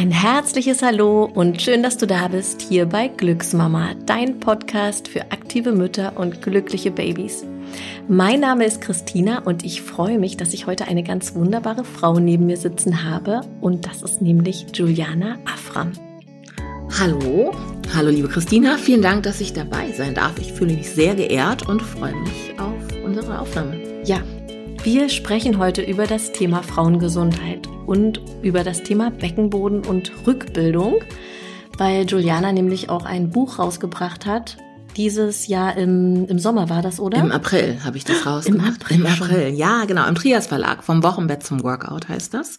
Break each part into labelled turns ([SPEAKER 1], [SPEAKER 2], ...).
[SPEAKER 1] Ein herzliches Hallo und schön, dass du da bist hier bei Glücksmama, dein Podcast für aktive Mütter und glückliche Babys. Mein Name ist Christina und ich freue mich, dass ich heute eine ganz wunderbare Frau neben mir sitzen habe und das ist nämlich Juliana Afram.
[SPEAKER 2] Hallo, hallo liebe Christina, vielen Dank, dass ich dabei sein darf. Ich fühle mich sehr geehrt und freue mich auf unsere Aufnahme.
[SPEAKER 1] Ja, wir sprechen heute über das Thema Frauengesundheit und über das Thema Beckenboden und Rückbildung, weil Juliana nämlich auch ein Buch rausgebracht hat dieses Jahr im, im Sommer war das, oder?
[SPEAKER 2] Im April habe ich das rausgemacht.
[SPEAKER 1] Im
[SPEAKER 2] April, Im April ja, genau. Im Trias Verlag, vom Wochenbett zum Workout heißt das.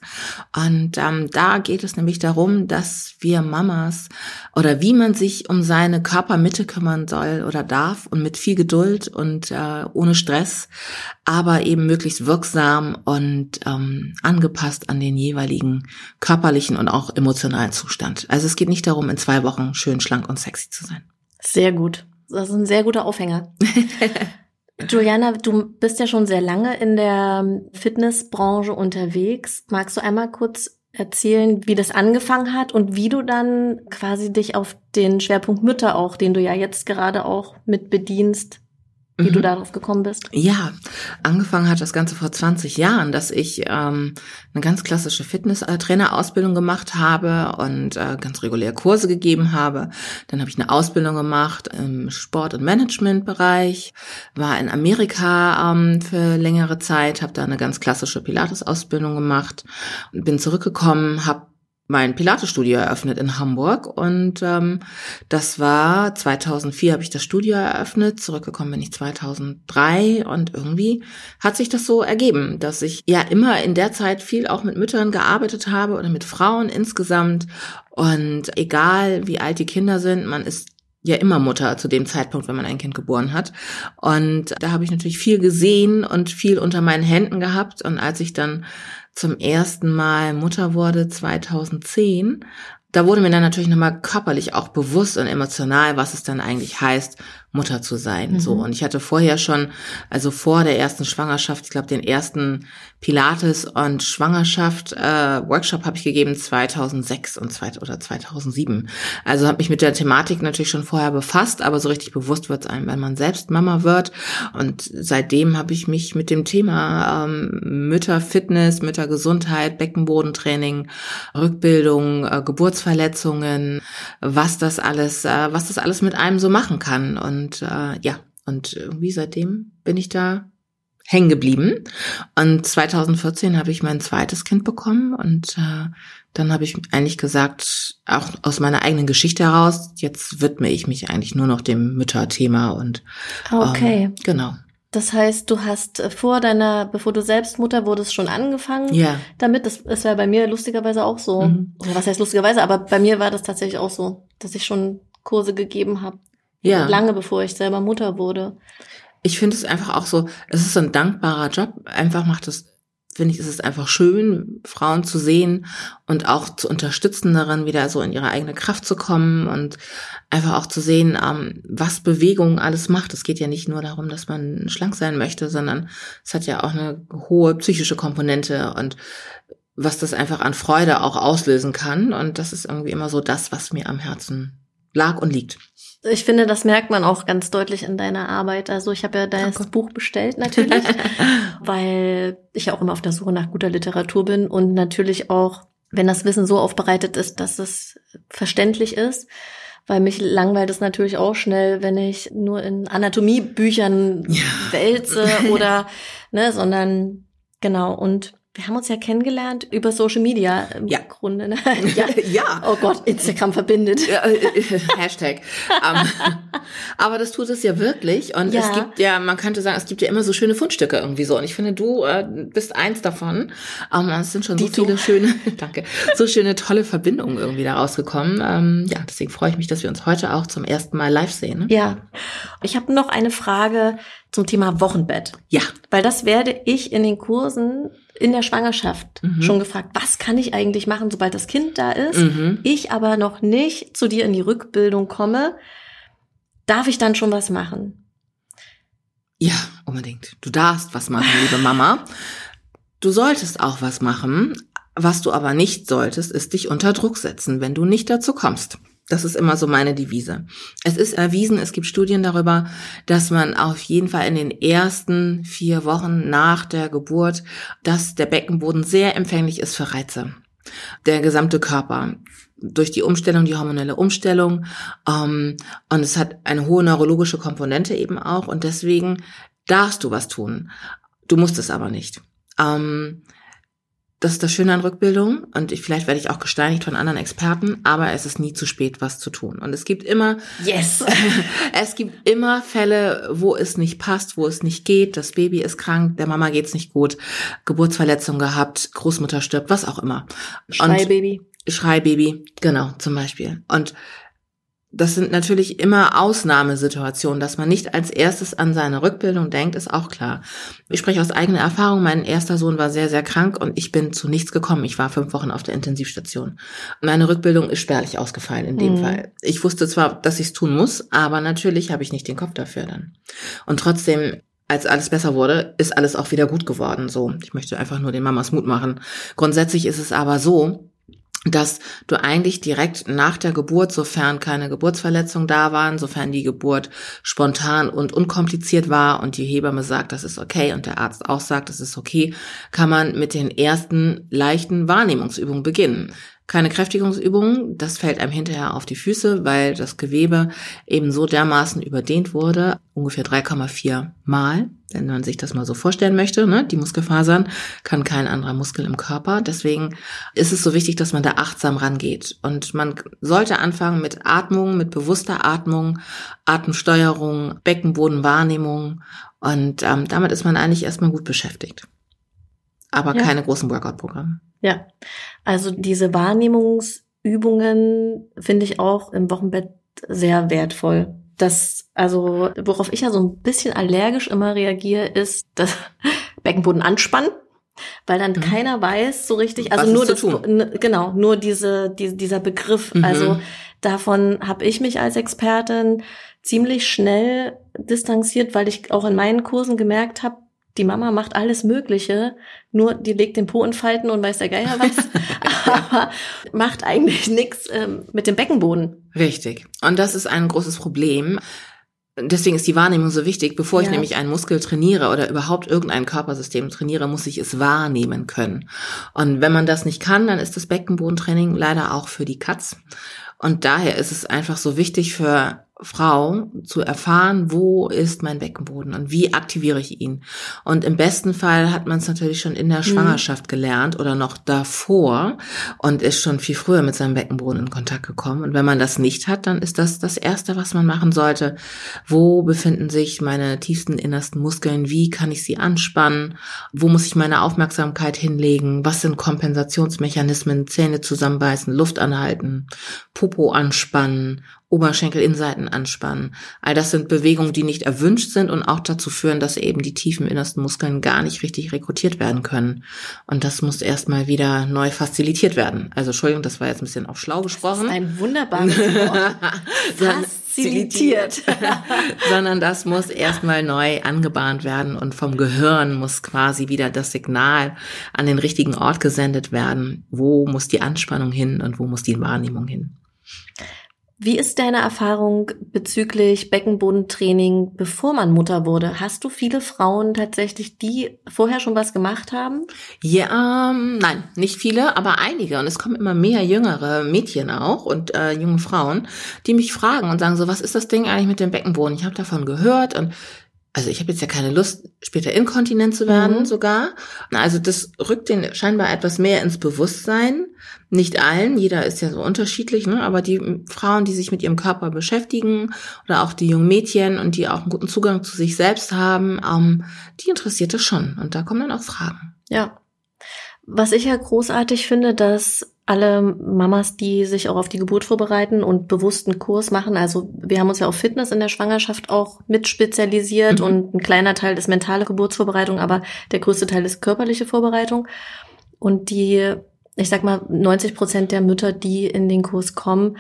[SPEAKER 2] Und ähm, da geht es nämlich darum, dass wir Mamas oder wie man sich um seine Körpermitte kümmern soll oder darf und mit viel Geduld und äh, ohne Stress, aber eben möglichst wirksam und ähm, angepasst an den jeweiligen körperlichen und auch emotionalen Zustand. Also es geht nicht darum, in zwei Wochen schön schlank und sexy zu sein.
[SPEAKER 1] Sehr gut. Das ist ein sehr guter Aufhänger. Juliana, du bist ja schon sehr lange in der Fitnessbranche unterwegs. Magst du einmal kurz erzählen, wie das angefangen hat und wie du dann quasi dich auf den Schwerpunkt Mütter auch, den du ja jetzt gerade auch mit bedienst, wie mhm. du darauf gekommen bist?
[SPEAKER 2] Ja, angefangen hat das Ganze vor 20 Jahren, dass ich ähm, eine ganz klassische Fitness-Trainerausbildung gemacht habe und äh, ganz regulär Kurse gegeben habe. Dann habe ich eine Ausbildung gemacht im Sport- und Management-Bereich, war in Amerika ähm, für längere Zeit, habe da eine ganz klassische Pilates-Ausbildung gemacht, bin zurückgekommen, habe mein Pilates-Studio eröffnet in Hamburg und ähm, das war 2004 habe ich das Studio eröffnet, zurückgekommen bin ich 2003 und irgendwie hat sich das so ergeben, dass ich ja immer in der Zeit viel auch mit Müttern gearbeitet habe oder mit Frauen insgesamt und egal wie alt die Kinder sind, man ist ja immer Mutter zu dem Zeitpunkt, wenn man ein Kind geboren hat. Und da habe ich natürlich viel gesehen und viel unter meinen Händen gehabt. Und als ich dann zum ersten Mal Mutter wurde 2010, da wurde mir dann natürlich nochmal körperlich auch bewusst und emotional, was es dann eigentlich heißt, Mutter zu sein. Mhm. So und ich hatte vorher schon, also vor der ersten Schwangerschaft, ich glaube den ersten Pilates und Schwangerschaft äh, Workshop habe ich gegeben 2006 und zwei, oder 2007. Also habe mich mit der Thematik natürlich schon vorher befasst, aber so richtig bewusst wird es einem, wenn man selbst Mama wird. Und seitdem habe ich mich mit dem Thema ähm, Mütterfitness, Müttergesundheit, Beckenbodentraining, Rückbildung, äh, Geburtsverletzungen, was das alles, äh, was das alles mit einem so machen kann und und äh, ja, und irgendwie seitdem bin ich da hängen geblieben. Und 2014 habe ich mein zweites Kind bekommen und äh, dann habe ich eigentlich gesagt, auch aus meiner eigenen Geschichte heraus, jetzt widme ich mich eigentlich nur noch dem Mütterthema und
[SPEAKER 1] okay.
[SPEAKER 2] Ähm, genau.
[SPEAKER 1] Das heißt, du hast äh, vor deiner, bevor du selbst Mutter wurdest, schon angefangen
[SPEAKER 2] ja.
[SPEAKER 1] damit. Das ist ja bei mir lustigerweise auch so. Mhm. Oder was heißt lustigerweise, aber bei mir war das tatsächlich auch so, dass ich schon Kurse gegeben habe ja. Lange bevor ich selber Mutter wurde.
[SPEAKER 2] Ich finde es einfach auch so, es ist ein dankbarer Job. Einfach macht es, finde ich, ist es einfach schön, Frauen zu sehen und auch zu unterstützen darin, wieder so in ihre eigene Kraft zu kommen und einfach auch zu sehen, ähm, was Bewegung alles macht. Es geht ja nicht nur darum, dass man schlank sein möchte, sondern es hat ja auch eine hohe psychische Komponente und was das einfach an Freude auch auslösen kann. Und das ist irgendwie immer so das, was mir am Herzen lag und liegt.
[SPEAKER 1] Ich finde, das merkt man auch ganz deutlich in deiner Arbeit. Also ich habe ja das Danke. Buch bestellt natürlich, weil ich ja auch immer auf der Suche nach guter Literatur bin und natürlich auch, wenn das Wissen so aufbereitet ist, dass es verständlich ist. Weil mich langweilt es natürlich auch schnell, wenn ich nur in Anatomiebüchern ja. wälze oder, ne, sondern genau. Und wir haben uns ja kennengelernt über Social Media im ja. Grunde. Ne?
[SPEAKER 2] Ja. ja.
[SPEAKER 1] Oh Gott, Instagram verbindet. Ja,
[SPEAKER 2] äh, äh, Hashtag. um, ähm, aber das tut es ja wirklich. Und ja. es gibt ja, man könnte sagen, es gibt ja immer so schöne Fundstücke irgendwie so. Und ich finde, du äh, bist eins davon. Um, ähm, es sind schon Die so viele du. schöne, danke, so schöne, tolle Verbindungen irgendwie da rausgekommen. Ähm, ja, deswegen freue ich mich, dass wir uns heute auch zum ersten Mal live sehen. Ne?
[SPEAKER 1] Ja. Ich habe noch eine Frage zum Thema Wochenbett.
[SPEAKER 2] Ja.
[SPEAKER 1] Weil das werde ich in den Kursen in der Schwangerschaft mhm. schon gefragt, was kann ich eigentlich machen, sobald das Kind da ist, mhm. ich aber noch nicht zu dir in die Rückbildung komme, darf ich dann schon was machen?
[SPEAKER 2] Ja, unbedingt. Du darfst was machen, liebe Mama. Du solltest auch was machen, Was du aber nicht solltest, ist dich unter Druck setzen, wenn du nicht dazu kommst. Das ist immer so meine Devise. Es ist erwiesen, es gibt Studien darüber, dass man auf jeden Fall in den ersten vier Wochen nach der Geburt, dass der Beckenboden sehr empfänglich ist für Reize. Der gesamte Körper durch die Umstellung, die hormonelle Umstellung. Ähm, und es hat eine hohe neurologische Komponente eben auch. Und deswegen darfst du was tun. Du musst es aber nicht. Ähm, das ist das Schöne an Rückbildung und ich, vielleicht werde ich auch gesteinigt von anderen Experten, aber es ist nie zu spät, was zu tun. Und es gibt immer,
[SPEAKER 1] yes,
[SPEAKER 2] es gibt immer Fälle, wo es nicht passt, wo es nicht geht. Das Baby ist krank, der Mama geht's nicht gut, Geburtsverletzung gehabt, Großmutter stirbt, was auch immer.
[SPEAKER 1] Schreibaby.
[SPEAKER 2] Schreibaby, genau, zum Beispiel. Und das sind natürlich immer Ausnahmesituationen, dass man nicht als erstes an seine Rückbildung denkt, ist auch klar. Ich spreche aus eigener Erfahrung. Mein erster Sohn war sehr, sehr krank und ich bin zu nichts gekommen. Ich war fünf Wochen auf der Intensivstation. Meine Rückbildung ist spärlich ausgefallen in dem mhm. Fall. Ich wusste zwar, dass ich es tun muss, aber natürlich habe ich nicht den Kopf dafür dann. Und trotzdem als alles besser wurde, ist alles auch wieder gut geworden. So, ich möchte einfach nur den Mamas Mut machen. Grundsätzlich ist es aber so, dass du eigentlich direkt nach der Geburt, sofern keine Geburtsverletzung da waren, sofern die Geburt spontan und unkompliziert war und die Hebamme sagt, das ist okay und der Arzt auch sagt, das ist okay, kann man mit den ersten leichten Wahrnehmungsübungen beginnen. Keine Kräftigungsübungen, das fällt einem hinterher auf die Füße, weil das Gewebe eben so dermaßen überdehnt wurde, ungefähr 3,4 Mal, wenn man sich das mal so vorstellen möchte. Ne? Die Muskelfasern kann kein anderer Muskel im Körper. Deswegen ist es so wichtig, dass man da achtsam rangeht. Und man sollte anfangen mit Atmung, mit bewusster Atmung, Atemsteuerung, Beckenbodenwahrnehmung. Und ähm, damit ist man eigentlich erstmal gut beschäftigt. Aber ja. keine großen Workout-Programme.
[SPEAKER 1] Ja, also diese Wahrnehmungsübungen finde ich auch im Wochenbett sehr wertvoll. Das, also, worauf ich ja so ein bisschen allergisch immer reagiere, ist das Beckenboden anspannen, weil dann mhm. keiner weiß so richtig, also Was nur das, genau, nur diese, die, dieser Begriff. Mhm. Also davon habe ich mich als Expertin ziemlich schnell distanziert, weil ich auch in meinen Kursen gemerkt habe, die Mama macht alles Mögliche, nur die legt den Po in Falten und weiß der Geier was, aber macht eigentlich nichts ähm, mit dem Beckenboden.
[SPEAKER 2] Richtig. Und das ist ein großes Problem. Deswegen ist die Wahrnehmung so wichtig. Bevor ja. ich nämlich einen Muskel trainiere oder überhaupt irgendein Körpersystem trainiere, muss ich es wahrnehmen können. Und wenn man das nicht kann, dann ist das Beckenbodentraining leider auch für die Katz. Und daher ist es einfach so wichtig für Frau zu erfahren, wo ist mein Beckenboden und wie aktiviere ich ihn. Und im besten Fall hat man es natürlich schon in der mhm. Schwangerschaft gelernt oder noch davor und ist schon viel früher mit seinem Beckenboden in Kontakt gekommen. Und wenn man das nicht hat, dann ist das das Erste, was man machen sollte. Wo befinden sich meine tiefsten, innersten Muskeln? Wie kann ich sie anspannen? Wo muss ich meine Aufmerksamkeit hinlegen? Was sind Kompensationsmechanismen? Zähne zusammenbeißen, Luft anhalten, Popo anspannen Oberschenkelinnenseiten anspannen. All das sind Bewegungen, die nicht erwünscht sind und auch dazu führen, dass eben die tiefen innersten Muskeln gar nicht richtig rekrutiert werden können. Und das muss erstmal wieder neu facilitiert werden. Also Entschuldigung, das war jetzt ein bisschen auch schlau gesprochen.
[SPEAKER 1] Das ist ein wunderbares Wort. Facilitiert.
[SPEAKER 2] Sondern das muss erstmal neu angebahnt werden und vom Gehirn muss quasi wieder das Signal an den richtigen Ort gesendet werden. Wo muss die Anspannung hin und wo muss die Wahrnehmung hin?
[SPEAKER 1] Wie ist deine Erfahrung bezüglich Beckenbodentraining, bevor man Mutter wurde? Hast du viele Frauen tatsächlich, die vorher schon was gemacht haben?
[SPEAKER 2] Ja, ähm, nein, nicht viele, aber einige. Und es kommen immer mehr jüngere Mädchen auch und äh, junge Frauen, die mich fragen und sagen so, was ist das Ding eigentlich mit dem Beckenboden? Ich habe davon gehört und also ich habe jetzt ja keine Lust, später inkontinent zu werden mhm. sogar. Also das rückt den scheinbar etwas mehr ins Bewusstsein. Nicht allen, jeder ist ja so unterschiedlich, ne? aber die Frauen, die sich mit ihrem Körper beschäftigen oder auch die jungen Mädchen und die auch einen guten Zugang zu sich selbst haben, ähm, die interessiert das schon. Und da kommen dann auch Fragen.
[SPEAKER 1] Ja. Was ich ja großartig finde, dass alle Mamas, die sich auch auf die Geburt vorbereiten und bewussten Kurs machen. Also wir haben uns ja auf Fitness in der Schwangerschaft auch mit spezialisiert mhm. und ein kleiner Teil ist mentale Geburtsvorbereitung, aber der größte Teil ist körperliche Vorbereitung. Und die, ich sag mal, 90 Prozent der Mütter, die in den Kurs kommen,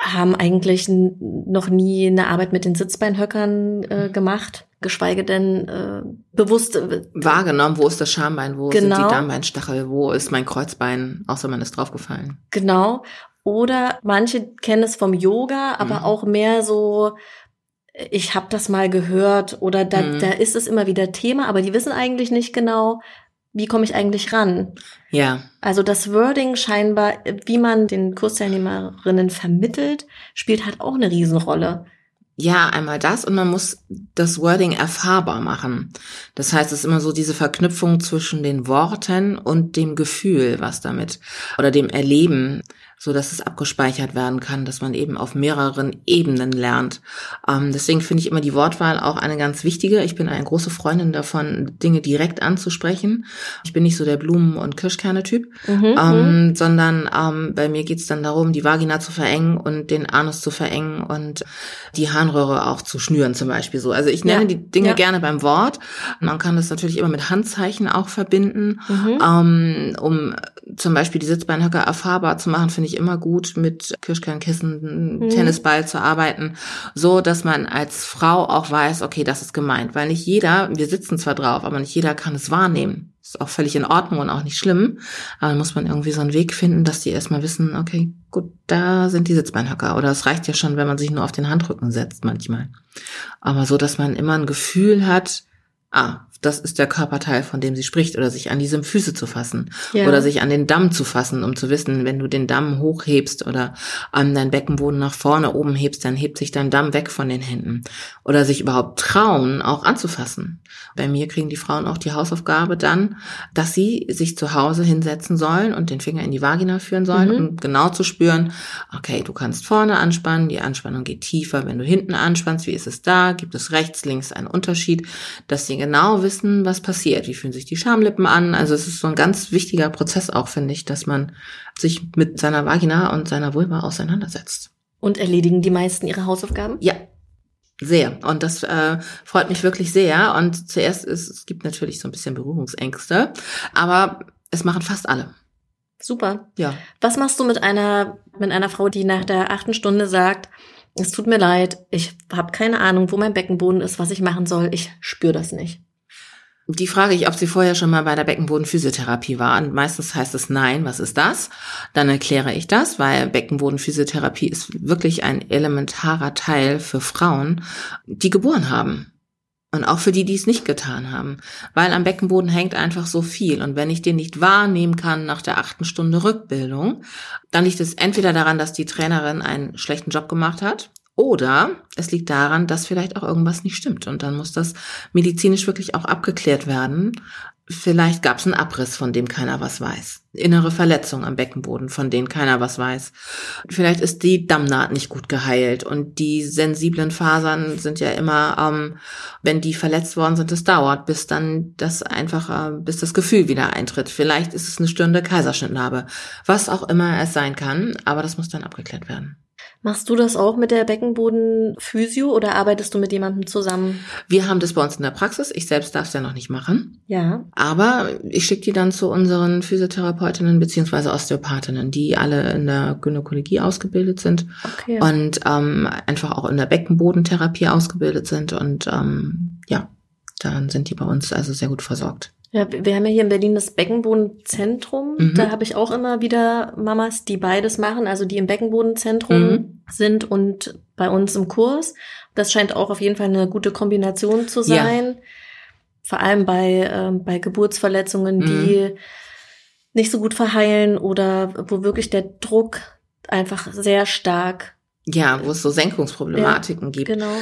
[SPEAKER 1] haben eigentlich noch nie eine Arbeit mit den Sitzbeinhöckern äh, gemacht. Geschweige denn äh, bewusst äh,
[SPEAKER 2] wahrgenommen, wo ist das Schambein, wo genau. sind die
[SPEAKER 1] Genau.
[SPEAKER 2] Darmbeinstachel, wo ist mein Kreuzbein, außer man ist draufgefallen.
[SPEAKER 1] Genau. Oder manche kennen es vom Yoga, aber
[SPEAKER 2] Mhm.
[SPEAKER 1] auch mehr so, ich habe das mal gehört oder da,
[SPEAKER 2] Mhm.
[SPEAKER 1] da ist es immer wieder Thema, aber die wissen eigentlich nicht genau, wie komme ich eigentlich ran.
[SPEAKER 2] Ja,
[SPEAKER 1] Also das Wording scheinbar, wie man den Kursteilnehmerinnen vermittelt, spielt halt auch eine Riesenrolle.
[SPEAKER 2] Ja, einmal das und man muss das Wording erfahrbar machen. Das heißt, es ist immer so diese Verknüpfung zwischen den Worten und dem Gefühl, was damit oder dem Erleben, so dass es abgespeichert werden kann, dass man eben auf mehreren Ebenen lernt. Ähm, deswegen finde ich immer die Wortwahl auch eine ganz wichtige. Ich bin eine große Freundin davon, Dinge direkt anzusprechen. Ich bin nicht so der Blumen- und Kirschkerne-Typ,
[SPEAKER 1] Mhm.
[SPEAKER 2] ähm, sondern ähm, bei mir geht's dann darum, die Vagina zu verengen und den Anus zu verengen und die Harnröhre auch zu schnüren zum Beispiel so. Also ich nenne
[SPEAKER 1] Ja,
[SPEAKER 2] die Dinge
[SPEAKER 1] ja.
[SPEAKER 2] gerne beim Wort. Man kann das natürlich immer mit Handzeichen auch verbinden,
[SPEAKER 1] Mhm.
[SPEAKER 2] ähm, um zum Beispiel die Sitzbeinhöcker erfahrbar zu machen, finde ich immer gut, mit Kirschkernkissen,
[SPEAKER 1] Mhm.
[SPEAKER 2] Tennisball zu arbeiten, so dass man als Frau auch weiß, okay, das ist gemeint, weil nicht jeder, wir sitzen zwar drauf, aber nicht jeder kann es wahrnehmen. Ist auch völlig in Ordnung und auch nicht schlimm. Aber dann muss man irgendwie so einen Weg finden, dass die erstmal wissen, okay, gut, da sind die Sitzbeinhöcker. Oder es reicht ja schon, wenn man sich nur auf den Handrücken setzt manchmal. Aber so, dass man immer ein Gefühl hat, ah, das ist der Körperteil, von dem sie spricht, oder sich an diesem Füße zu fassen.
[SPEAKER 1] Ja.
[SPEAKER 2] Oder sich an den Damm zu fassen, um zu wissen, wenn du den Damm hochhebst oder an deinen Beckenboden nach vorne oben hebst, dann hebt sich dein Damm weg von den Händen. Oder sich überhaupt trauen, auch anzufassen. Bei mir kriegen die Frauen auch die Hausaufgabe dann, dass sie sich zu Hause hinsetzen sollen und den Finger in die Vagina führen sollen,
[SPEAKER 1] Mhm.
[SPEAKER 2] um genau zu spüren, okay, du kannst vorne anspannen, die Anspannung geht tiefer. Wenn du hinten anspannst, wie ist es da? Gibt es rechts, links einen Unterschied? Dass sie genau wissen, was passiert. Wie fühlen sich die Schamlippen an? Also es ist so ein ganz wichtiger Prozess auch, finde ich, dass man sich mit seiner Vagina und seiner Vulva auseinandersetzt.
[SPEAKER 1] Und erledigen die meisten ihre Hausaufgaben?
[SPEAKER 2] Ja, sehr. Und das äh, freut mich wirklich sehr. Und zuerst ist, es gibt natürlich so ein bisschen Berührungsängste, aber es machen fast alle.
[SPEAKER 1] Super.
[SPEAKER 2] Ja.
[SPEAKER 1] Was machst du mit einer, mit einer Frau, die nach der achten Stunde sagt, es tut mir leid, ich habe keine Ahnung, wo mein Beckenboden ist, was ich machen soll, ich spüre das nicht.
[SPEAKER 2] Die frage ich, ob sie vorher schon mal bei der Beckenbodenphysiotherapie war. Und meistens heißt es nein, was ist das? Dann erkläre ich das, weil Beckenbodenphysiotherapie ist wirklich ein elementarer Teil für Frauen, die geboren haben. Und auch für die, die es nicht getan haben. Weil am Beckenboden hängt einfach so viel. Und wenn ich den nicht wahrnehmen kann nach der achten Stunde Rückbildung, dann liegt es entweder daran, dass die Trainerin einen schlechten Job gemacht hat. Oder es liegt daran, dass vielleicht auch irgendwas nicht stimmt. Und dann muss das medizinisch wirklich auch abgeklärt werden. Vielleicht gab es einen Abriss, von dem keiner was weiß. Innere Verletzung am Beckenboden, von denen keiner was weiß. Vielleicht ist die Dammnaht nicht gut geheilt und die sensiblen Fasern sind ja immer, ähm, wenn die verletzt worden sind, es dauert, bis dann das einfach, äh, bis das Gefühl wieder eintritt. Vielleicht ist es eine störende Kaiserschnittnarbe, was auch immer es sein kann, aber das muss dann abgeklärt werden.
[SPEAKER 1] Machst du das auch mit der Beckenbodenphysio oder arbeitest du mit jemandem zusammen?
[SPEAKER 2] Wir haben das bei uns in der Praxis. Ich selbst darf es ja noch nicht machen.
[SPEAKER 1] Ja.
[SPEAKER 2] Aber ich schicke die dann zu unseren Physiotherapeutinnen beziehungsweise Osteopathinnen, die alle in der Gynäkologie ausgebildet sind
[SPEAKER 1] Okay.
[SPEAKER 2] und ähm, einfach auch in der Beckenbodentherapie ausgebildet sind. Und ähm, ja, dann sind die bei uns also sehr gut versorgt.
[SPEAKER 1] Ja, wir haben ja hier in Berlin das Beckenbodenzentrum.
[SPEAKER 2] Mhm.
[SPEAKER 1] Da habe ich auch immer wieder Mamas, die beides machen, also die im Beckenbodenzentrum
[SPEAKER 2] Mhm.
[SPEAKER 1] sind und bei uns im Kurs. Das scheint auch auf jeden Fall eine gute Kombination zu
[SPEAKER 2] Ja.
[SPEAKER 1] sein. Vor allem bei, ähm, bei Geburtsverletzungen,
[SPEAKER 2] Mhm.
[SPEAKER 1] die nicht so gut verheilen oder wo wirklich der Druck einfach sehr stark.
[SPEAKER 2] Ja, wo es so Senkungsproblematiken gibt.
[SPEAKER 1] Genau.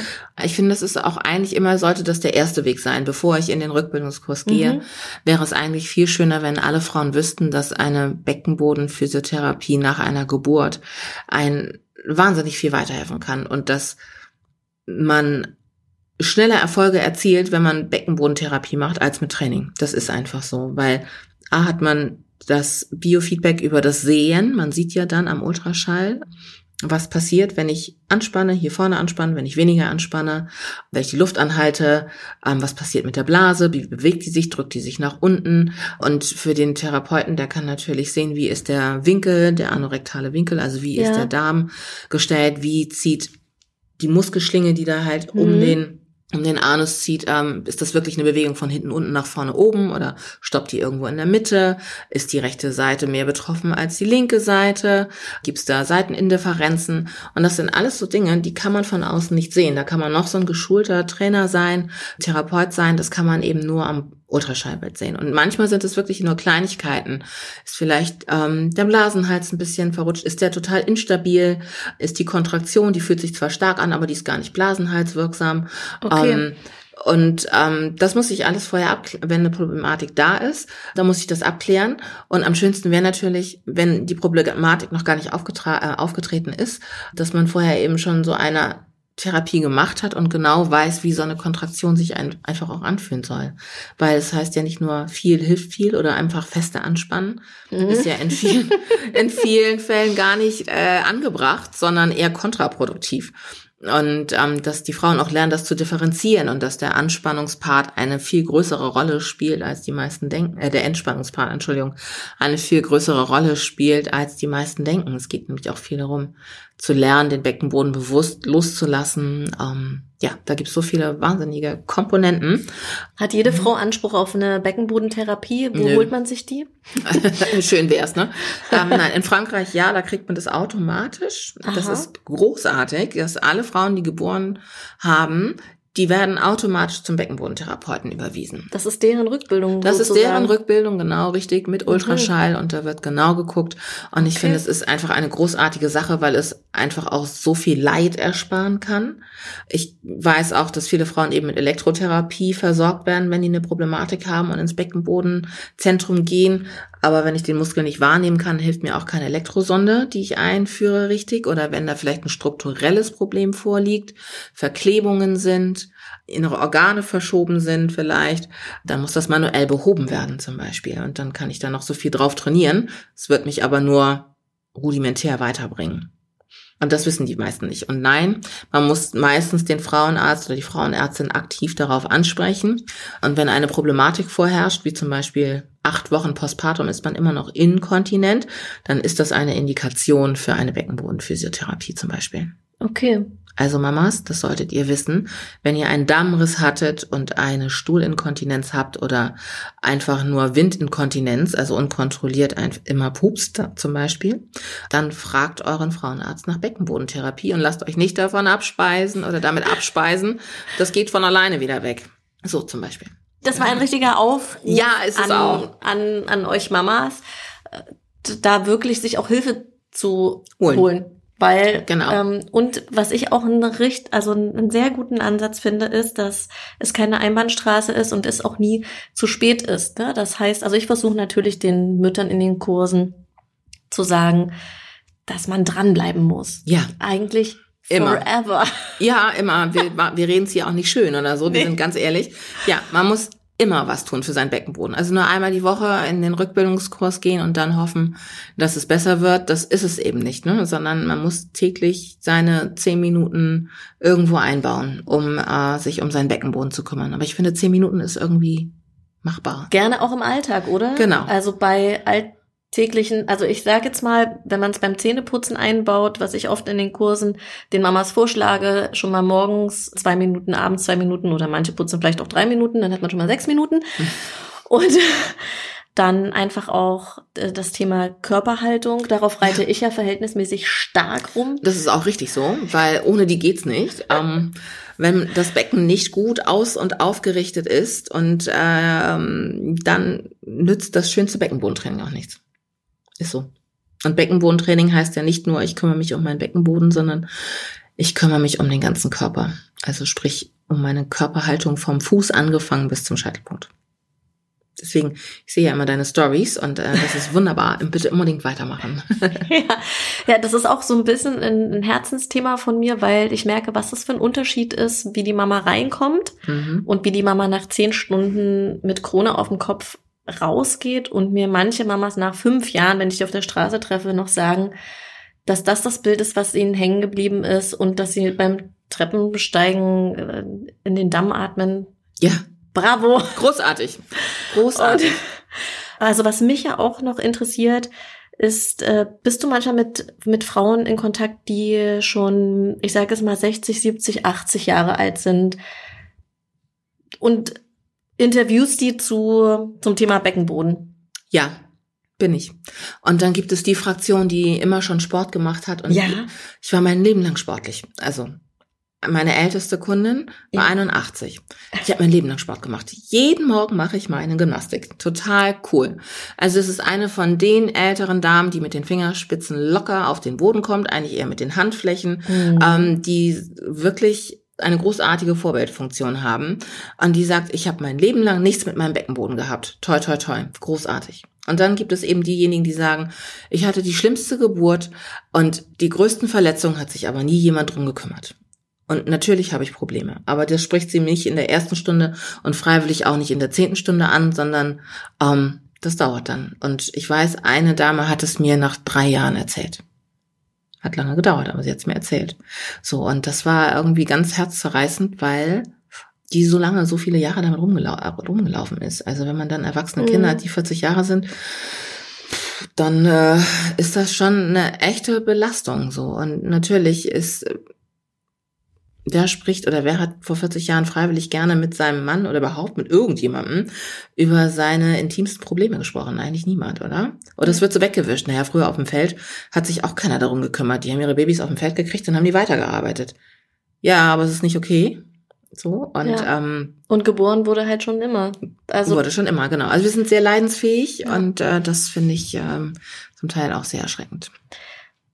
[SPEAKER 2] Ich finde, das ist auch eigentlich immer, sollte das der erste Weg sein. Bevor ich in den Rückbildungskurs gehe,
[SPEAKER 1] Mhm.
[SPEAKER 2] wäre es eigentlich viel schöner, wenn alle Frauen wüssten, dass eine Beckenbodenphysiotherapie nach einer Geburt ein wahnsinnig viel weiterhelfen kann und dass man schneller Erfolge erzielt, wenn man Beckenbodentherapie macht, als mit Training. Das ist einfach so, weil A hat man das Biofeedback über das Sehen. Man sieht ja dann am Ultraschall, was passiert, wenn ich anspanne, hier vorne anspanne, wenn ich weniger anspanne, wenn ich die Luft anhalte, ähm, was passiert mit der Blase, wie bewegt die sich, drückt die sich nach unten. Und für den Therapeuten, der kann natürlich sehen, wie ist der Winkel, der anorektale Winkel, also wie
[SPEAKER 1] Ja.
[SPEAKER 2] ist der Darm gestellt, wie zieht die Muskelschlinge, die da halt um
[SPEAKER 1] Mhm.
[SPEAKER 2] den um den Anus zieht, ähm, ist das wirklich eine Bewegung von hinten unten nach vorne oben oder stoppt die irgendwo in der Mitte? Ist die rechte Seite mehr betroffen als die linke Seite? Gibt es da Seitenindifferenzen? Und das sind alles so Dinge, die kann man von außen nicht sehen. Da kann man noch so ein geschulter Trainer sein, Therapeut sein, das kann man eben nur am Ultraschallbild sehen. Und manchmal sind es wirklich nur Kleinigkeiten. Ist vielleicht ähm, der Blasenhals ein bisschen verrutscht? Ist der total instabil? Ist die Kontraktion, die fühlt sich zwar stark an, aber die ist gar nicht blasenhalswirksam. Okay. Ähm, und ähm, das muss ich alles vorher abklären, wenn eine Problematik da ist, dann muss ich das abklären. Und am schönsten wäre natürlich, wenn die Problematik noch gar nicht äh, aufgetreten ist, dass man vorher eben schon so eine Therapie gemacht hat und genau weiß, wie so eine Kontraktion sich ein, einfach auch anfühlen soll. Weil es heißt ja nicht nur viel hilft viel oder einfach feste anspannen, mhm. ist ja in vielen, in vielen Fällen gar nicht äh, angebracht, sondern eher kontraproduktiv. Und ähm, dass die Frauen auch lernen, das zu differenzieren und dass der Anspannungspart eine viel größere Rolle spielt, als die meisten denken, äh, der Entspannungspart, Entschuldigung, eine viel größere Rolle spielt, als die meisten denken. Es geht nämlich auch viel darum, zu lernen, den Beckenboden bewusst loszulassen. Ähm, ja, da gibt es so viele wahnsinnige Komponenten.
[SPEAKER 1] Hat jede mhm. Frau Anspruch auf eine Beckenbodentherapie? Wo Nö. holt man sich die?
[SPEAKER 2] Schön wär's, ne? ähm, nein, in Frankreich ja, da kriegt man das automatisch. Aha. Das ist großartig, dass alle Frauen, die geboren haben, die werden automatisch zum Beckenbodentherapeuten überwiesen.
[SPEAKER 1] Das ist deren Rückbildung.
[SPEAKER 2] Das sozusagen. ist deren Rückbildung, genau, richtig, mit Ultraschall okay. und da wird genau geguckt. Und ich okay. finde, es ist einfach eine großartige Sache, weil es einfach auch so viel Leid ersparen kann. Ich weiß auch, dass viele Frauen eben mit Elektrotherapie versorgt werden, wenn die eine Problematik haben und ins Beckenbodenzentrum gehen. Aber wenn ich den Muskel nicht wahrnehmen kann, hilft mir auch keine Elektrosonde, die ich einführe, richtig. Oder wenn da vielleicht ein strukturelles Problem vorliegt, Verklebungen sind, innere Organe verschoben sind vielleicht, dann muss das manuell behoben werden zum Beispiel. Und dann kann ich da noch so viel drauf trainieren. Es wird mich aber nur rudimentär weiterbringen. Und das wissen die meisten nicht. Und nein, man muss meistens den Frauenarzt oder die Frauenärztin aktiv darauf ansprechen. Und wenn eine Problematik vorherrscht, wie zum Beispiel acht Wochen postpartum ist man immer noch inkontinent, dann ist das eine Indikation für eine Beckenbodenphysiotherapie zum Beispiel.
[SPEAKER 1] Okay.
[SPEAKER 2] Also Mamas, das solltet ihr wissen, wenn ihr einen Darmriss hattet und eine Stuhlinkontinenz habt oder einfach nur Windinkontinenz, also unkontrolliert immer pupst zum Beispiel, dann fragt euren Frauenarzt nach Beckenbodentherapie und lasst euch nicht davon abspeisen oder damit abspeisen. Das geht von alleine wieder weg. So zum Beispiel.
[SPEAKER 1] Das war ein richtiger Aufruf
[SPEAKER 2] ja, ist es
[SPEAKER 1] an,
[SPEAKER 2] auch.
[SPEAKER 1] An, an euch Mamas, äh, da wirklich sich auch Hilfe zu holen. holen. Weil genau. ähm, und was ich auch einen richt, also einen sehr guten Ansatz finde, ist, dass es keine Einbahnstraße ist und es auch nie zu spät ist. Ne? Das heißt, also ich versuche natürlich den Müttern in den Kursen zu sagen, dass man dranbleiben muss.
[SPEAKER 2] Ja.
[SPEAKER 1] Eigentlich
[SPEAKER 2] Immer.
[SPEAKER 1] Forever.
[SPEAKER 2] Ja, immer. Wir, wir reden es hier auch nicht schön oder so. Wir nee. sind ganz ehrlich. Ja, man muss immer was tun für seinen Beckenboden. Also nur einmal die Woche in den Rückbildungskurs gehen und dann hoffen, dass es besser wird. Das ist es eben nicht, ne? sondern man muss täglich seine zehn Minuten irgendwo einbauen, um äh, sich um seinen Beckenboden zu kümmern. Aber ich finde, zehn Minuten ist irgendwie machbar.
[SPEAKER 1] Gerne auch im Alltag, oder?
[SPEAKER 2] Genau.
[SPEAKER 1] Also bei Alt täglichen, also ich sage jetzt mal, wenn man es beim Zähneputzen einbaut, was ich oft in den Kursen den Mamas vorschlage, schon mal morgens zwei Minuten, abends zwei Minuten oder manche putzen vielleicht auch drei Minuten, dann hat man schon mal sechs Minuten. Und dann einfach auch äh, das Thema Körperhaltung. Darauf reite ich ja verhältnismäßig stark rum.
[SPEAKER 2] Das ist auch richtig so, weil ohne die geht's nicht. Ähm, wenn das Becken nicht gut aus- und aufgerichtet ist und ähm, dann nützt das schönste Beckenbodentraining auch nichts. Ist so. Und Beckenbodentraining heißt ja nicht nur, ich kümmere mich um meinen Beckenboden, sondern ich kümmere mich um den ganzen Körper. Also sprich um meine Körperhaltung vom Fuß angefangen bis zum Scheitelpunkt. Deswegen, ich sehe ja immer deine Stories und äh, das ist wunderbar. Bitte unbedingt weitermachen.
[SPEAKER 1] ja. ja, das ist auch so ein bisschen ein, ein, Herzensthema von mir, weil ich merke, was das für ein Unterschied ist, wie die Mama reinkommt mhm. und wie die Mama nach zehn Stunden mit Krone auf dem Kopf rausgeht und mir manche Mamas nach fünf Jahren, wenn ich die auf der Straße treffe, noch sagen, dass das das Bild ist, was ihnen hängen geblieben ist und dass sie beim Treppenbesteigen äh, in den Damm atmen.
[SPEAKER 2] Ja.
[SPEAKER 1] Bravo.
[SPEAKER 2] Großartig. Großartig. Und,
[SPEAKER 1] also was mich ja auch noch interessiert, ist, äh, bist du manchmal mit, mit Frauen in Kontakt, die schon, ich sage es mal, 60, 70, 80 Jahre alt sind, und interviewst die zu, zum Thema Beckenboden.
[SPEAKER 2] Ja, bin ich. Und dann gibt es die Fraktion, die immer schon Sport gemacht hat. Und
[SPEAKER 1] Ja.
[SPEAKER 2] ich war mein Leben lang sportlich. Also meine älteste Kundin war
[SPEAKER 1] Ja.
[SPEAKER 2] 81. Ich habe mein Leben lang Sport gemacht. Jeden Morgen mache ich meine Gymnastik. Total cool. Also es ist eine von den älteren Damen, die mit den Fingerspitzen locker auf den Boden kommt, eigentlich eher mit den Handflächen,
[SPEAKER 1] Mhm.
[SPEAKER 2] ähm, die wirklich eine großartige Vorbildfunktion haben. Und die sagt, ich habe mein Leben lang nichts mit meinem Beckenboden gehabt. Toi, toi, toi. Großartig. Und dann gibt es eben diejenigen, die sagen, ich hatte die schlimmste Geburt und die größten Verletzungen hat sich aber nie jemand drum gekümmert. Und natürlich habe ich Probleme. Aber das spricht sie nicht in der ersten Stunde und freiwillig auch nicht in der zehnten Stunde an, sondern ähm, das dauert dann. Und ich weiß, eine Dame hat es mir nach drei Jahren erzählt. Hat lange gedauert, aber sie hat es mir erzählt. So, und das war irgendwie ganz herzzerreißend, weil die so lange, so viele Jahre damit rumgelau rumgelaufen ist. Also wenn man dann erwachsene
[SPEAKER 1] Mhm.
[SPEAKER 2] Kinder hat, die 40 Jahre sind, dann äh, ist das schon eine echte Belastung so. Und natürlich ist, wer spricht oder wer hat vor 40 Jahren freiwillig gerne mit seinem Mann oder überhaupt mit irgendjemandem über seine intimsten Probleme gesprochen? Eigentlich niemand, oder? Oder es wird so weggewischt. Naja, früher auf dem Feld hat sich auch keiner darum gekümmert. Die haben ihre Babys auf dem Feld gekriegt und haben die weitergearbeitet. Ja, aber es ist nicht okay. So, und
[SPEAKER 1] Ja.
[SPEAKER 2] ähm,
[SPEAKER 1] Und geboren wurde halt schon immer. Also
[SPEAKER 2] wurde schon immer, genau. Also wir sind sehr leidensfähig
[SPEAKER 1] Ja.
[SPEAKER 2] und äh, das finde ich ähm, zum Teil auch sehr erschreckend.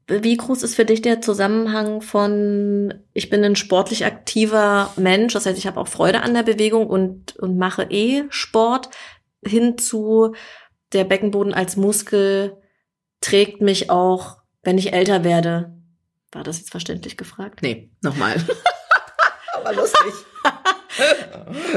[SPEAKER 1] Wie groß ist für dich der Zusammenhang von, ich bin ein sportlich aktiver Mensch, das heißt, ich habe auch Freude an der Bewegung und, und mache eh Sport, hin zu der Beckenboden als Muskel trägt mich auch, wenn ich älter werde. War das jetzt verständlich gefragt?
[SPEAKER 2] Nee, nochmal. Aber lustig.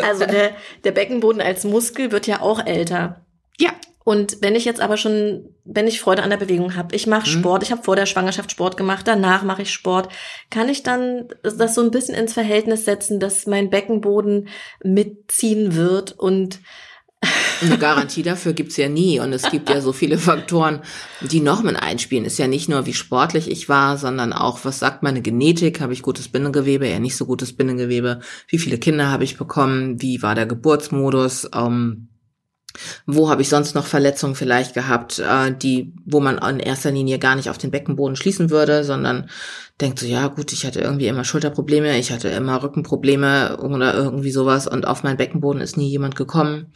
[SPEAKER 1] Also der, der Beckenboden als Muskel wird ja auch älter.
[SPEAKER 2] Ja.
[SPEAKER 1] Und wenn ich jetzt aber schon, wenn ich Freude an der Bewegung habe, ich mache
[SPEAKER 2] Mhm.
[SPEAKER 1] Sport, ich habe vor der Schwangerschaft Sport gemacht, danach mache ich Sport, kann ich dann das so ein bisschen ins Verhältnis setzen, dass mein Beckenboden mitziehen wird und
[SPEAKER 2] Eine Garantie dafür gibt's ja nie. Und es gibt ja so viele Faktoren, die noch mit einspielen. Ist ja nicht nur, wie sportlich ich war, sondern auch, was sagt meine Genetik? Habe ich gutes Bindegewebe, eher nicht so gutes Bindegewebe? Wie viele Kinder habe ich bekommen? Wie war der Geburtsmodus? Ähm, wo habe ich sonst noch Verletzungen vielleicht gehabt, äh, die, wo man in erster Linie gar nicht auf den Beckenboden schließen würde, sondern denkt so, ja gut, ich hatte irgendwie immer Schulterprobleme, ich hatte immer Rückenprobleme oder irgendwie sowas und auf meinen Beckenboden ist nie jemand gekommen.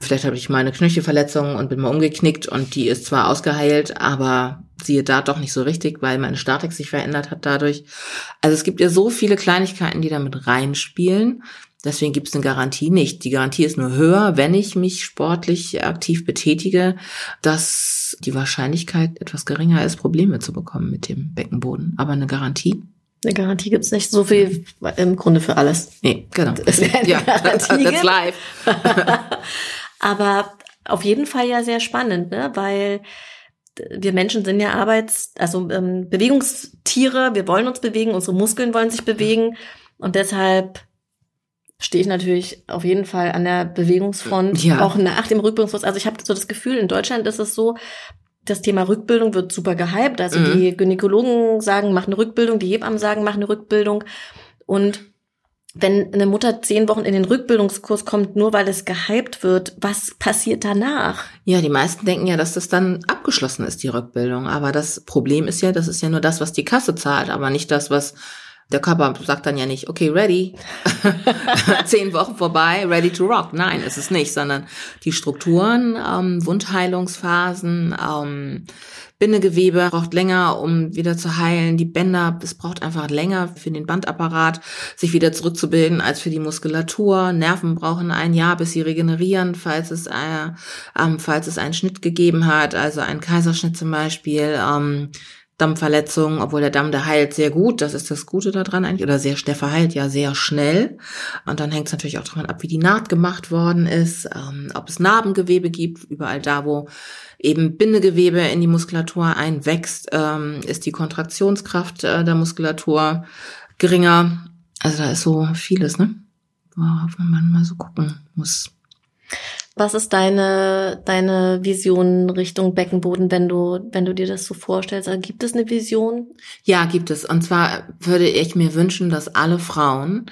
[SPEAKER 2] Vielleicht habe ich mal eine Knöchelverletzung und bin mal umgeknickt und die ist zwar ausgeheilt, aber siehe da doch nicht so richtig, weil meine Statik sich verändert hat dadurch. Also es gibt ja so viele Kleinigkeiten, die damit reinspielen. Deswegen gibt es eine Garantie nicht. Die Garantie ist nur höher, wenn ich mich sportlich aktiv betätige, dass die Wahrscheinlichkeit etwas geringer ist, Probleme zu bekommen mit dem Beckenboden. Aber eine Garantie?
[SPEAKER 1] eine Garantie gibt's nicht so viel im Grunde für alles.
[SPEAKER 2] Nee, genau.
[SPEAKER 1] Es wäre
[SPEAKER 2] ja,
[SPEAKER 1] Garantie
[SPEAKER 2] that's
[SPEAKER 1] gibt.
[SPEAKER 2] life.
[SPEAKER 1] Aber auf jeden Fall ja sehr spannend, ne? Weil wir Menschen sind ja Arbeits-, also ähm, Bewegungstiere, wir wollen uns bewegen, unsere Muskeln wollen sich bewegen und deshalb stehe ich natürlich auf jeden Fall an der Bewegungsfront,
[SPEAKER 2] Ja.
[SPEAKER 1] auch nach dem Rückbildungsfront. Also ich habe so das Gefühl, in Deutschland ist es so, das Thema Rückbildung wird super gehypt. Also
[SPEAKER 2] Mhm.
[SPEAKER 1] die Gynäkologen sagen, mach eine Rückbildung, die Hebammen sagen, mach eine Rückbildung. Und wenn eine Mutter zehn Wochen in den Rückbildungskurs kommt, nur weil es gehypt wird, was passiert danach?
[SPEAKER 2] Ja, die meisten denken ja, dass das dann abgeschlossen ist, die Rückbildung. Aber das Problem ist ja, das ist ja nur das, was die Kasse zahlt, aber nicht das, was der Körper sagt dann ja nicht, okay, ready. Zehn Wochen vorbei, ready to rock. Nein, ist es nicht, sondern die Strukturen, ähm, Wundheilungsphasen, ähm, Bindegewebe braucht länger, um wieder zu heilen. Die Bänder, es braucht einfach länger für den Bandapparat, sich wieder zurückzubilden, als für die Muskulatur. Nerven brauchen ein Jahr, bis sie regenerieren, falls es, äh, ähm, falls es einen Schnitt gegeben hat, also einen Kaiserschnitt zum Beispiel. Ähm, Dammverletzungen, obwohl der Damm, der heilt sehr gut, das ist das Gute daran eigentlich, oder sehr, der verheilt ja sehr schnell. Und dann hängt es natürlich auch davon ab, wie die Naht gemacht worden ist, ähm, ob es Narbengewebe gibt, überall da, wo eben Bindegewebe in die Muskulatur einwächst, ähm, ist die Kontraktionskraft äh, der Muskulatur geringer. Also da ist so vieles, ne? Worauf man mal so gucken muss.
[SPEAKER 1] Was ist deine, deine Vision Richtung Beckenboden, wenn du, wenn du dir das so vorstellst? Also gibt es eine Vision?
[SPEAKER 2] Ja, gibt es. Und zwar würde ich mir wünschen, dass alle Frauen,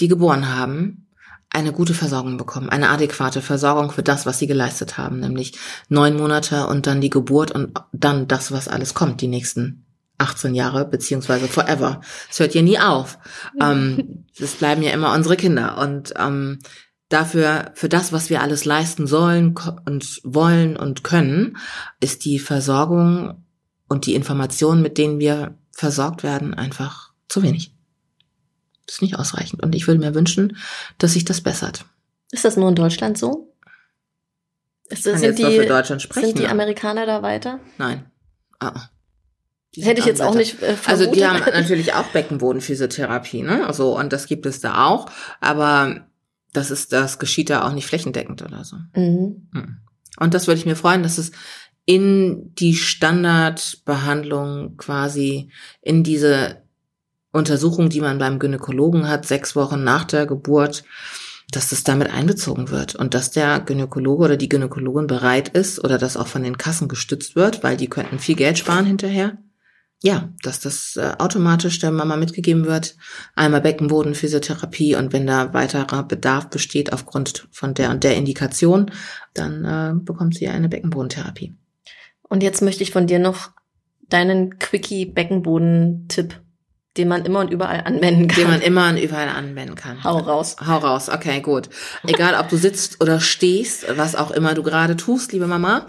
[SPEAKER 2] die geboren haben, eine gute Versorgung bekommen, eine adäquate Versorgung für das, was sie geleistet haben, nämlich neun Monate und dann die Geburt und dann das, was alles kommt, die nächsten 18 Jahre, beziehungsweise forever. Es hört ja nie auf. ähm, das bleiben ja immer unsere Kinder. Und ähm, dafür, für das, was wir alles leisten sollen und wollen und können, ist die Versorgung und die Informationen, mit denen wir versorgt werden, einfach zu wenig. Das ist nicht ausreichend. Und ich würde mir wünschen, dass sich das bessert.
[SPEAKER 1] Ist das nur in Deutschland so?
[SPEAKER 2] Ist, das, sind, die, für Deutschland sprechen,
[SPEAKER 1] sind die Amerikaner da weiter?
[SPEAKER 2] Nein. Ah.
[SPEAKER 1] Die Hätte ich jetzt auch nicht äh,
[SPEAKER 2] vermutet. Also die haben natürlich auch Beckenbodenphysiotherapie, ne? Also und das gibt es da auch, aber das ist das geschieht da auch nicht flächendeckend oder so. Mhm. mhm. Und das würde ich mir freuen, dass es in die Standardbehandlung quasi in diese Untersuchung, die man beim Gynäkologen hat, sechs Wochen nach der Geburt, dass das damit einbezogen wird und dass der Gynäkologe oder die Gynäkologin bereit ist oder das auch von den Kassen gestützt wird, weil die könnten viel Geld sparen hinterher. Ja, dass das äh, automatisch der Mama mitgegeben wird. Einmal Beckenboden, Physiotherapie und wenn da weiterer Bedarf besteht aufgrund von der und der Indikation, dann äh, bekommt sie eine Beckenbodentherapie.
[SPEAKER 1] Und jetzt möchte ich von dir noch deinen Quickie-Beckenboden-Tipp den man immer und überall anwenden kann.
[SPEAKER 2] Den man immer und überall anwenden kann.
[SPEAKER 1] Hau raus.
[SPEAKER 2] Hau raus, okay, gut. Egal, ob du sitzt oder stehst, was auch immer du gerade tust, liebe Mama,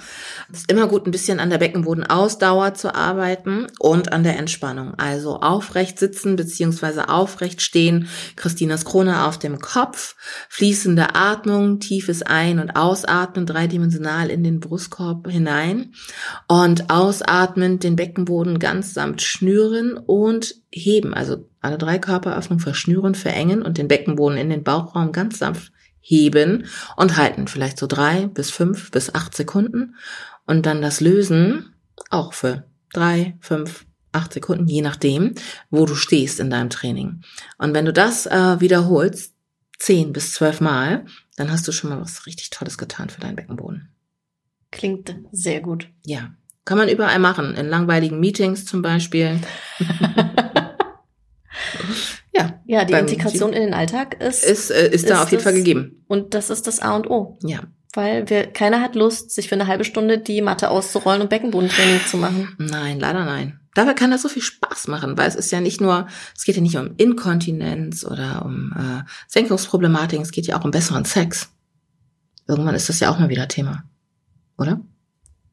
[SPEAKER 2] ist immer gut, ein bisschen an der Beckenbodenausdauer zu arbeiten und an der Entspannung. Also aufrecht sitzen beziehungsweise aufrecht stehen, Christinas Krone auf dem Kopf, fließende Atmung, tiefes Ein- und Ausatmen, dreidimensional in den Brustkorb hinein und ausatmend den Beckenboden ganz samt schnüren und heben, also alle drei Körperöffnungen verschnüren, verengen und den Beckenboden in den Bauchraum ganz sanft heben und halten, vielleicht so drei bis fünf bis acht Sekunden und dann das Lösen auch für drei, fünf, acht Sekunden, je nachdem, wo du stehst in deinem Training. Und wenn du das äh, wiederholst, zehn bis zwölf Mal, dann hast du schon mal was richtig Tolles getan für deinen Beckenboden.
[SPEAKER 1] Klingt sehr gut.
[SPEAKER 2] Ja, kann man überall machen, in langweiligen Meetings zum Beispiel.
[SPEAKER 1] ja. Ja, die Integration in den Alltag ist,
[SPEAKER 2] ist, äh, ist, ist da auf jeden Fall gegeben.
[SPEAKER 1] Und das ist das A und O.
[SPEAKER 2] Ja.
[SPEAKER 1] Weil wir, keiner hat Lust, sich für eine halbe Stunde die Matte auszurollen und Beckenbodentraining zu machen.
[SPEAKER 2] Nein, leider nein. Dabei kann das so viel Spaß machen, weil es ist ja nicht nur, es geht ja nicht um Inkontinenz oder um äh, Senkungsproblematiken, es geht ja auch um besseren Sex. Irgendwann ist das ja auch mal wieder Thema. Oder?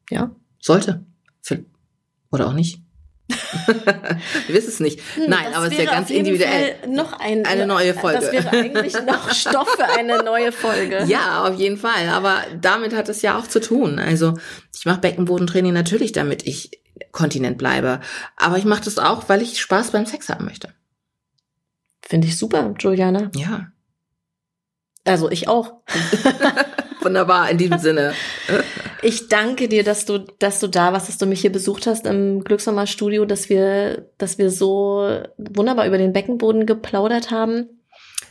[SPEAKER 1] Ja.
[SPEAKER 2] Sollte. Oder auch nicht. Wir wissen es nicht. Hm, Nein, das aber es ist ja ganz individuell.
[SPEAKER 1] noch ein,
[SPEAKER 2] eine neue Folge.
[SPEAKER 1] Das wäre eigentlich noch Stoff für eine neue Folge.
[SPEAKER 2] Ja, auf jeden Fall. Aber damit hat es ja auch zu tun. Also ich mache Beckenbodentraining natürlich, damit ich kontinent bleibe. Aber ich mache das auch, weil ich Spaß beim Sex haben möchte.
[SPEAKER 1] Finde ich super, Juliana.
[SPEAKER 2] Ja.
[SPEAKER 1] Also ich auch.
[SPEAKER 2] Wunderbar, in diesem Sinne.
[SPEAKER 1] Ich danke dir, dass du, dass du da warst, dass du mich hier besucht hast im Glücksmama Studio, dass wir, dass wir so wunderbar über den Beckenboden geplaudert haben.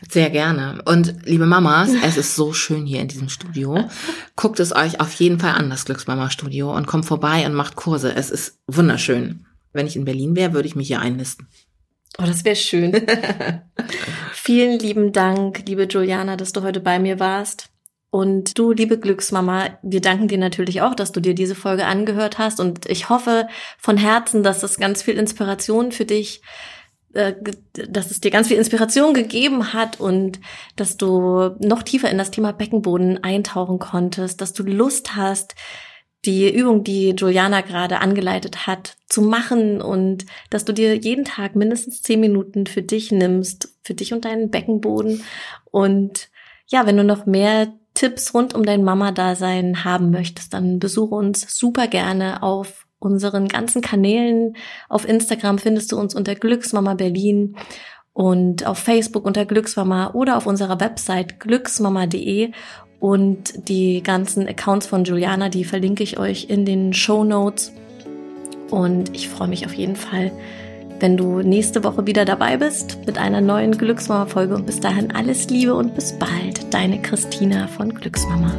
[SPEAKER 2] Sehr gerne. Und liebe Mamas, es ist so schön hier in diesem Studio. Guckt es euch auf jeden Fall an, das Glücksmama Studio, und kommt vorbei und macht Kurse. Es ist wunderschön. Wenn ich in Berlin wäre, würde ich mich hier einlisten.
[SPEAKER 1] Oh, das wäre schön. Vielen lieben Dank, liebe Juliana, dass du heute bei mir warst. Und du, liebe Glücksmama, wir danken dir natürlich auch, dass du dir diese Folge angehört hast. Und ich hoffe von Herzen, dass es ganz viel Inspiration für dich, äh, dass es dir ganz viel Inspiration gegeben hat und dass du noch tiefer in das Thema Beckenboden eintauchen konntest, dass du Lust hast, die Übung, die Juliana gerade angeleitet hat, zu machen und dass du dir jeden Tag mindestens zehn Minuten für dich nimmst, für dich und deinen Beckenboden. Und ja, wenn du noch mehr Tipps rund um dein Mama-Dasein haben möchtest, dann besuche uns super gerne auf unseren ganzen Kanälen. Auf Instagram findest du uns unter Glücksmama Berlin und auf Facebook unter Glücksmama oder auf unserer Website glücksmama.de und die ganzen Accounts von Juliana, die verlinke ich euch in den Show Notes. Und ich freue mich auf jeden Fall, wenn du nächste Woche wieder dabei bist mit einer neuen Glücksmama-Folge. Und bis dahin alles Liebe und bis bald, deine Christina von Glücksmama.